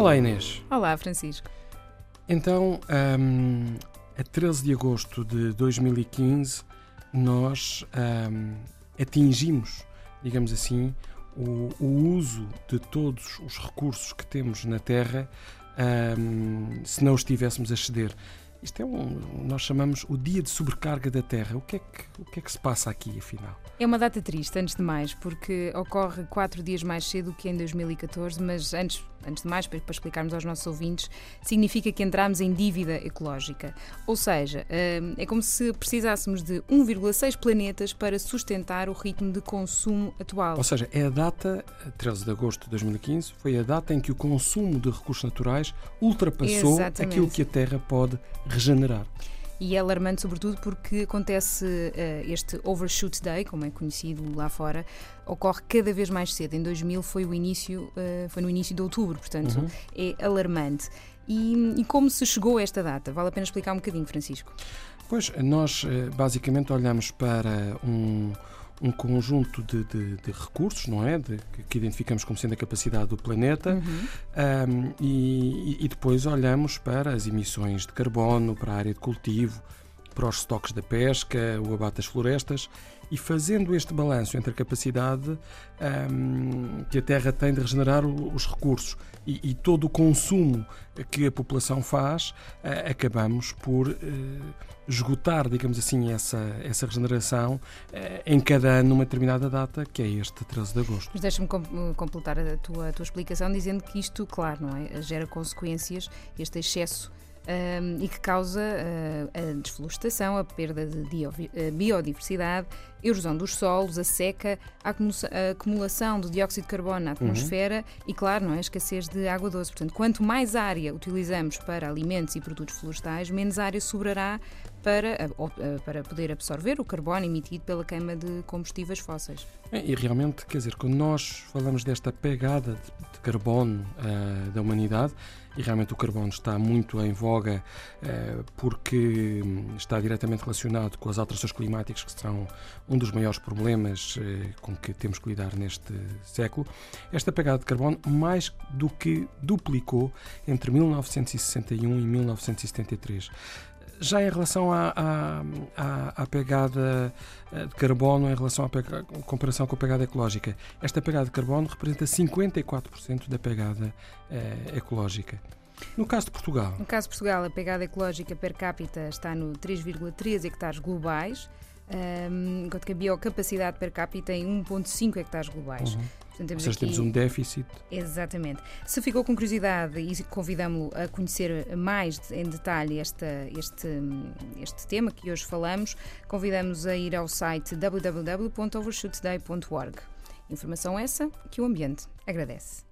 Olá Inês. Olá, Francisco. Então, um, a 13 de agosto de 2015, nós um, atingimos, digamos assim, o, o, uso de todos os recursos que temos na Terra um, se não estivéssemos a ceder. Isto é um, nós chamamos o dia de sobrecarga da Terra. O que, é que, o que é que se passa aqui, afinal? É uma data triste, antes de mais, porque ocorre quatro dias mais cedo que em 2014, mas antes, antes de mais, para, para explicarmos aos nossos ouvintes, significa que entramos em dívida ecológica. Ou seja, hum, é como se precisássemos de 1,6 planetas para sustentar o ritmo de consumo atual. Ou seja, é a data, 13 de agosto de 2015, foi a data em que o consumo de recursos naturais ultrapassou Exatamente. aquilo que a Terra pode regenerar. E é alarmante, sobretudo, porque acontece uh, este Overshoot Day, como é conhecido lá fora, ocorre cada vez mais cedo. Em 2000 foi, o início, uh, foi no início de outubro, portanto uhum. é alarmante. E, e como se chegou a esta data? Vale a pena explicar um bocadinho, Francisco? Pois, nós eh, basicamente olhamos para um um conjunto de, de, de recursos, não é? De, que identificamos como sendo a capacidade do planeta uhum. um, e, e, depois olhamos para as emissões de carbono, para a área de cultivo, para os estoques da pesca, o abate das florestas e fazendo este balanço entre a capacidade um, que a Terra tem de regenerar os recursos e, e todo o consumo que a população faz, uh, acabamos por uh, esgotar, digamos assim, essa, essa regeneração uh, em cada ano, numa determinada data, que é este 13 de agosto. Mas deixa-me completar a tua, a tua explicação dizendo que isto, claro, não é? gera consequências, este excesso um, e que causa uh, a desflorestação, a perda de eh, biodiversidade, erosão dos solos, a seca, a acumulação de dióxido de carbono na atmosfera uhum. e, claro, não é, a escassez de água doce. Portanto, quanto mais área utilizamos para alimentos e produtos florestais, menos área sobrará para, para poder absorver o carbono emitido pela queima de combustíveis fósseis. E realmente, quer dizer, quando nós falamos desta pegada de, de carbono uh, da humanidade, e realmente o carbono está muito em voga uh, porque está diretamente relacionado com as alterações climáticas, que serão um dos maiores problemas uh, com que temos que lidar neste século. Esta pegada de carbono, mais do que duplicou entre 1961 e 1973. Já em relação à, à, à, pegada eh, de carbono, em relação à pegada, comparação com a pegada ecológica, esta pegada de carbono representa 54% da pegada eh, ecológica. No caso de Portugal? No caso de Portugal, a pegada ecológica per capita está no 3,3 hectares globais, enquanto que a biocapacidade per capita em 1,5 hectares globais. Uhum. Portanto, temos Ou seja, aqui... temos um déficit. Exatamente. Se ficou com curiosidade e convidamos-lo a conhecer mais em detalhe este, este, este tema que hoje falamos, convidamos a ir ao site www.overshootday.org. Informação essa que o ambiente agradece.